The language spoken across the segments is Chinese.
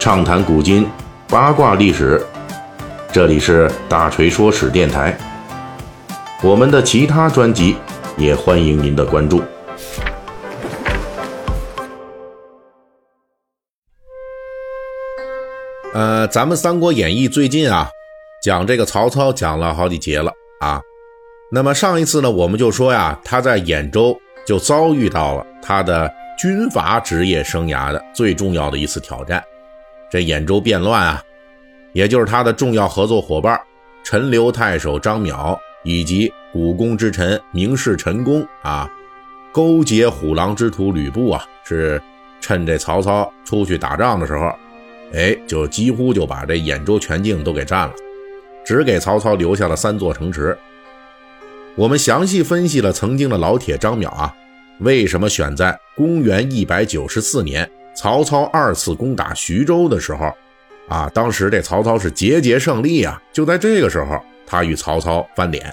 畅谈古今，八卦历史。这里是大锤说史电台。我们的其他专辑也欢迎您的关注。呃，咱们《三国演义》最近啊，讲这个曹操讲了好几节了啊。那么上一次呢，我们就说呀，他在兖州就遭遇到了他的军阀职业生涯的最重要的一次挑战。这兖州变乱啊，也就是他的重要合作伙伴陈留太守张邈以及武功之臣名士陈宫啊，勾结虎狼之徒吕布啊，是趁这曹操出去打仗的时候，哎，就几乎就把这兖州全境都给占了，只给曹操留下了三座城池。我们详细分析了曾经的老铁张邈啊，为什么选在公元一百九十四年。曹操二次攻打徐州的时候，啊，当时这曹操是节节胜利啊！就在这个时候，他与曹操翻脸，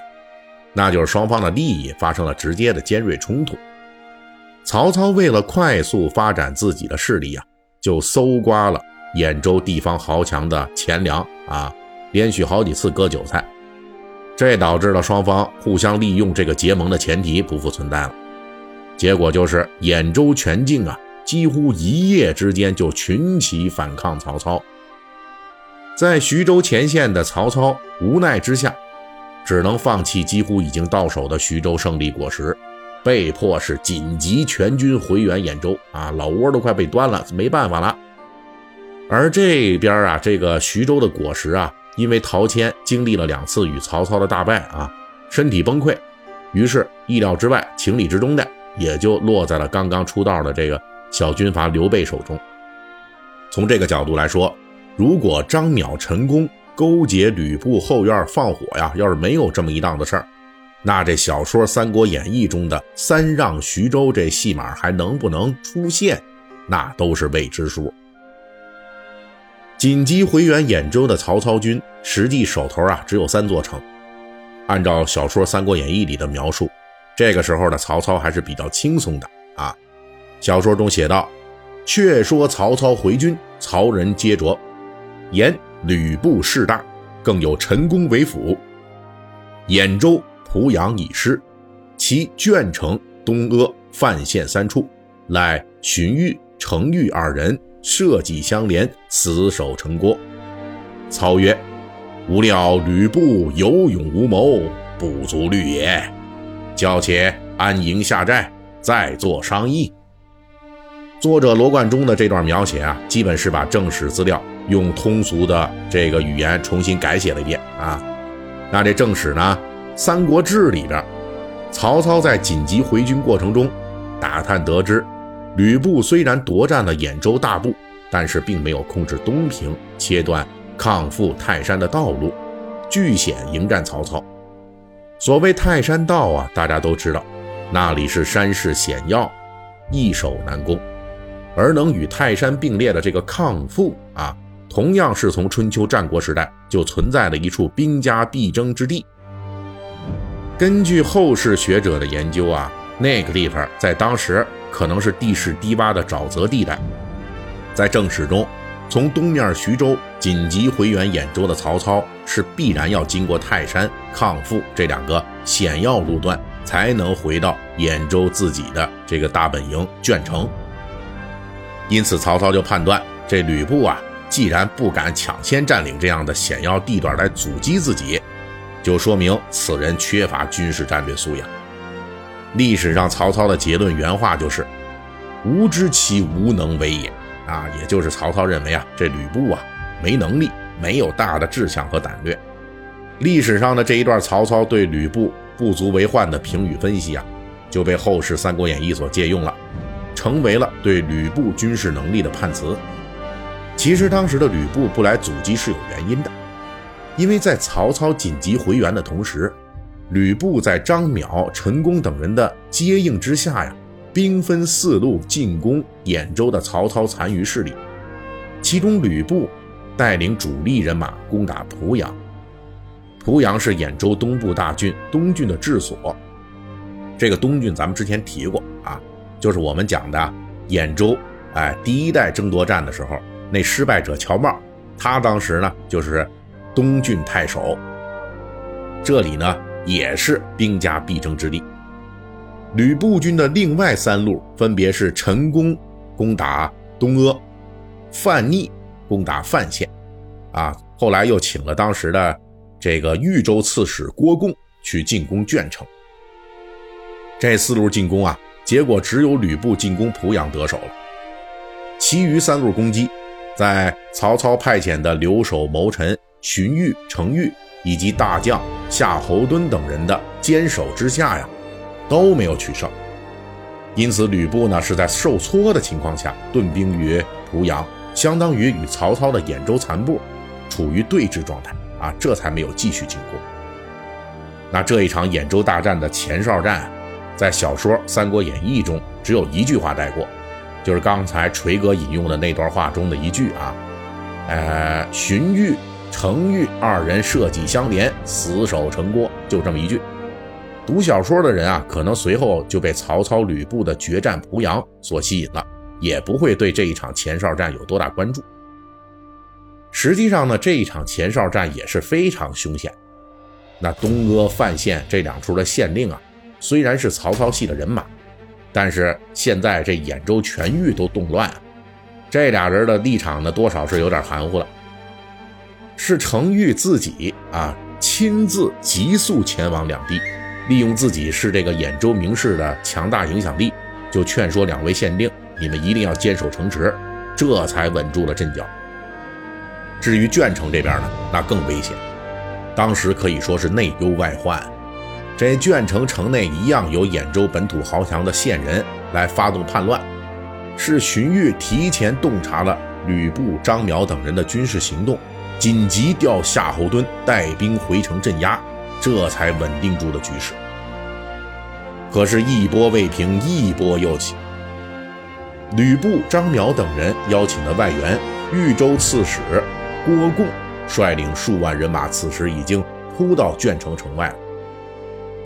那就是双方的利益发生了直接的尖锐冲突。曹操为了快速发展自己的势力啊，就搜刮了兖州地方豪强的钱粮啊，连续好几次割韭菜，这导致了双方互相利用这个结盟的前提不复存在了。结果就是兖州全境啊。几乎一夜之间就群起反抗曹操，在徐州前线的曹操无奈之下，只能放弃几乎已经到手的徐州胜利果实，被迫是紧急全军回援兖州啊，老窝都快被端了，没办法了。而这边啊，这个徐州的果实啊，因为陶谦经历了两次与曹操的大败啊，身体崩溃，于是意料之外、情理之中的，也就落在了刚刚出道的这个。小军阀刘备手中。从这个角度来说，如果张邈、陈宫勾结吕布后院放火呀，要是没有这么一档子事儿，那这小说《三国演义》中的三让徐州这戏码还能不能出现，那都是未知数。紧急回援兖州的曹操军，实际手头啊只有三座城。按照小说《三国演义》里的描述，这个时候的曹操还是比较轻松的啊。小说中写道：“却说曹操回军，曹仁接着，言吕布势大，更有陈宫为辅。兖州、濮阳已失，其鄄城、东阿、范县三处，乃荀彧、程昱二人设计相连，死守城郭。”操曰：“吾料吕布有勇无谋，不足虑也。叫且安营下寨，再作商议。”作者罗贯中的这段描写啊，基本是把正史资料用通俗的这个语言重新改写了一遍啊。那这正史呢，《三国志》里边，曹操在紧急回军过程中，打探得知，吕布虽然夺占了兖州大部，但是并没有控制东平，切断抗赴泰山的道路，据险迎战曹操。所谓泰山道啊，大家都知道，那里是山势险要，易守难攻。而能与泰山并列的这个抗父啊，同样是从春秋战国时代就存在的一处兵家必争之地。根据后世学者的研究啊，那个地方在当时可能是地势低洼的沼泽地带。在正史中，从东面徐州紧急回援兖州的曹操是必然要经过泰山、抗父这两个险要路段，才能回到兖州自己的这个大本营鄄城。因此，曹操就判断，这吕布啊，既然不敢抢先占领这样的险要地段来阻击自己，就说明此人缺乏军事战略素养。历史上曹操的结论原话就是：“吾知其无能为也。”啊，也就是曹操认为啊，这吕布啊没能力，没有大的志向和胆略。历史上的这一段曹操对吕布不足为患的评语分析啊，就被后世《三国演义》所借用了。成为了对吕布军事能力的判词。其实当时的吕布不来阻击是有原因的，因为在曹操紧急回援的同时，吕布在张邈、陈宫等人的接应之下呀，兵分四路进攻兖州的曹操残余势力。其中吕布带领主力人马攻打濮阳，濮阳是兖州东部大郡东郡的治所。这个东郡咱们之前提过啊。就是我们讲的兖州，哎，第一代争夺战的时候，那失败者乔瑁，他当时呢就是东郡太守。这里呢也是兵家必争之地。吕布军的另外三路分别是陈宫攻打东阿，范逆攻打范县，啊，后来又请了当时的这个豫州刺史郭贡去进攻鄄城。这四路进攻啊，结果只有吕布进攻濮阳得手了，其余三路攻击，在曹操派遣的留守谋臣荀彧、程昱以及大将夏侯惇等人的坚守之下呀，都没有取胜。因此，吕布呢是在受挫的情况下顿兵于濮阳，相当于与曹操的兖州残部处于对峙状态啊，这才没有继续进攻。那这一场兖州大战的前哨战。在小说《三国演义》中，只有一句话带过，就是刚才锤哥引用的那段话中的一句啊，呃，荀彧、程昱二人设计相连，死守城郭，就这么一句。读小说的人啊，可能随后就被曹操、吕布的决战濮阳所吸引了，也不会对这一场前哨战有多大关注。实际上呢，这一场前哨战也是非常凶险。那东阿、范县这两处的县令啊。虽然是曹操系的人马，但是现在这兖州全域都动乱，这俩人的立场呢，多少是有点含糊了。是程昱自己啊，亲自急速前往两地，利用自己是这个兖州名士的强大影响力，就劝说两位县令，你们一定要坚守城池，这才稳住了阵脚。至于鄄城这边呢，那更危险，当时可以说是内忧外患。这鄄城城内一样有兖州本土豪强的县人来发动叛乱，是荀彧提前洞察了吕布、张邈等人的军事行动，紧急调夏侯惇带兵回城镇压，这才稳定住了局势。可是，一波未平，一波又起。吕布、张邈等人邀请的外援豫州刺史郭贡，率领数万人马，此时已经扑到鄄城城外了。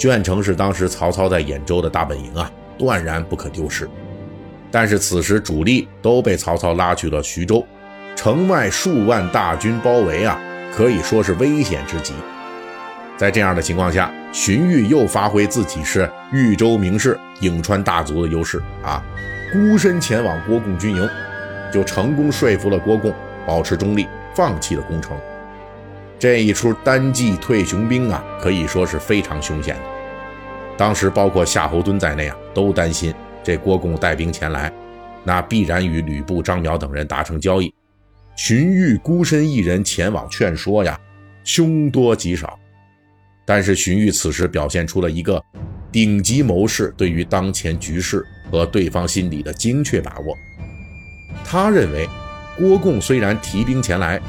鄄城是当时曹操在兖州的大本营啊，断然不可丢失。但是此时主力都被曹操拉去了徐州，城外数万大军包围啊，可以说是危险之极。在这样的情况下，荀彧又发挥自己是豫州名士、颍川大族的优势啊，孤身前往郭共军营，就成功说服了郭共保持中立，放弃了攻城。这一出单骑退雄兵啊，可以说是非常凶险的。当时包括夏侯惇在内啊，都担心这郭贡带兵前来，那必然与吕布、张辽等人达成交易。荀彧孤身一人前往劝说呀，凶多吉少。但是荀彧此时表现出了一个顶级谋士对于当前局势和对方心理的精确把握。他认为，郭贡虽然提兵前来。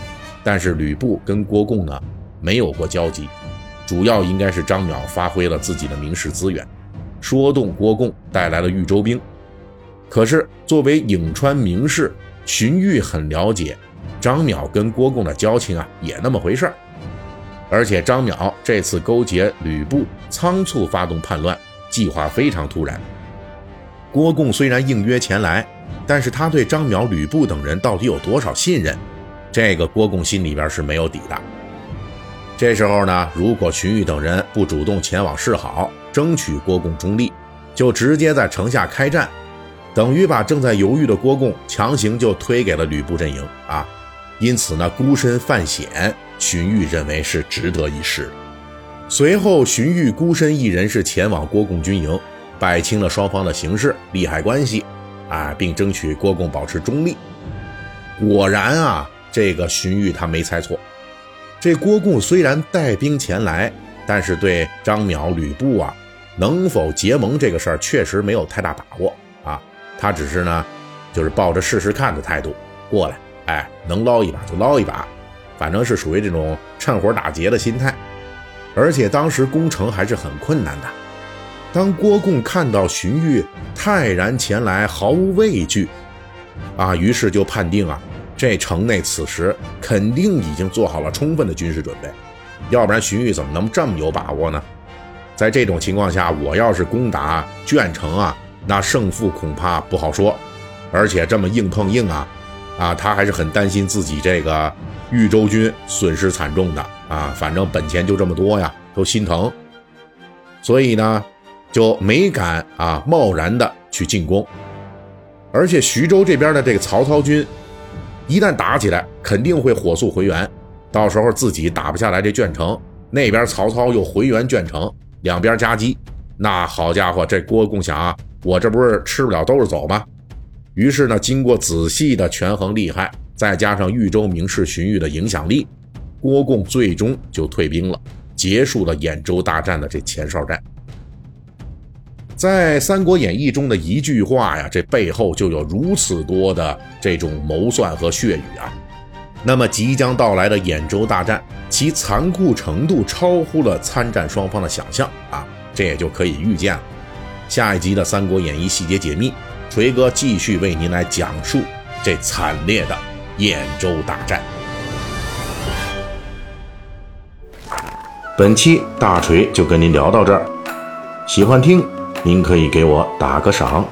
但是吕布跟郭贡呢没有过交集，主要应该是张邈发挥了自己的名士资源，说动郭贡带来了豫州兵。可是作为颍川名士，荀彧很了解张邈跟郭贡的交情啊，也那么回事儿。而且张邈这次勾结吕布，仓促发动叛乱，计划非常突然。郭贡虽然应约前来，但是他对张邈、吕布等人到底有多少信任？这个郭贡心里边是没有底的。这时候呢，如果荀彧等人不主动前往示好，争取郭贡中立，就直接在城下开战，等于把正在犹豫的郭贡强行就推给了吕布阵营啊。因此呢，孤身犯险，荀彧认为是值得一试。随后，荀彧孤身一人是前往郭贡军营，摆清了双方的形势利害关系，啊，并争取郭贡保持中立。果然啊。这个荀彧他没猜错，这郭贡虽然带兵前来，但是对张邈、吕布啊能否结盟这个事儿确实没有太大把握啊。他只是呢，就是抱着试试看的态度过来，哎，能捞一把就捞一把，反正是属于这种趁火打劫的心态。而且当时攻城还是很困难的。当郭贡看到荀彧泰然前来，毫无畏惧，啊，于是就判定啊。这城内此时肯定已经做好了充分的军事准备，要不然荀彧怎么能这么有把握呢？在这种情况下，我要是攻打鄄城啊，那胜负恐怕不好说。而且这么硬碰硬啊，啊，他还是很担心自己这个豫州军损失惨重的啊，反正本钱就这么多呀，都心疼，所以呢，就没敢啊贸然的去进攻。而且徐州这边的这个曹操军，一旦打起来，肯定会火速回援，到时候自己打不下来这鄄城，那边曹操又回援鄄城，两边夹击，那好家伙，这郭共想啊，我这不是吃不了兜着走吗？于是呢，经过仔细的权衡利害，再加上豫州名士荀彧的影响力，郭贡最终就退兵了，结束了兖州大战的这前哨战。在《三国演义》中的一句话呀，这背后就有如此多的这种谋算和血雨啊。那么即将到来的兖州大战，其残酷程度超乎了参战双方的想象啊，这也就可以预见了。下一集的《三国演义》细节解密。锤哥继续为您来讲述这惨烈的兖州大战。本期大锤就跟您聊到这儿，喜欢听您可以给我打个赏。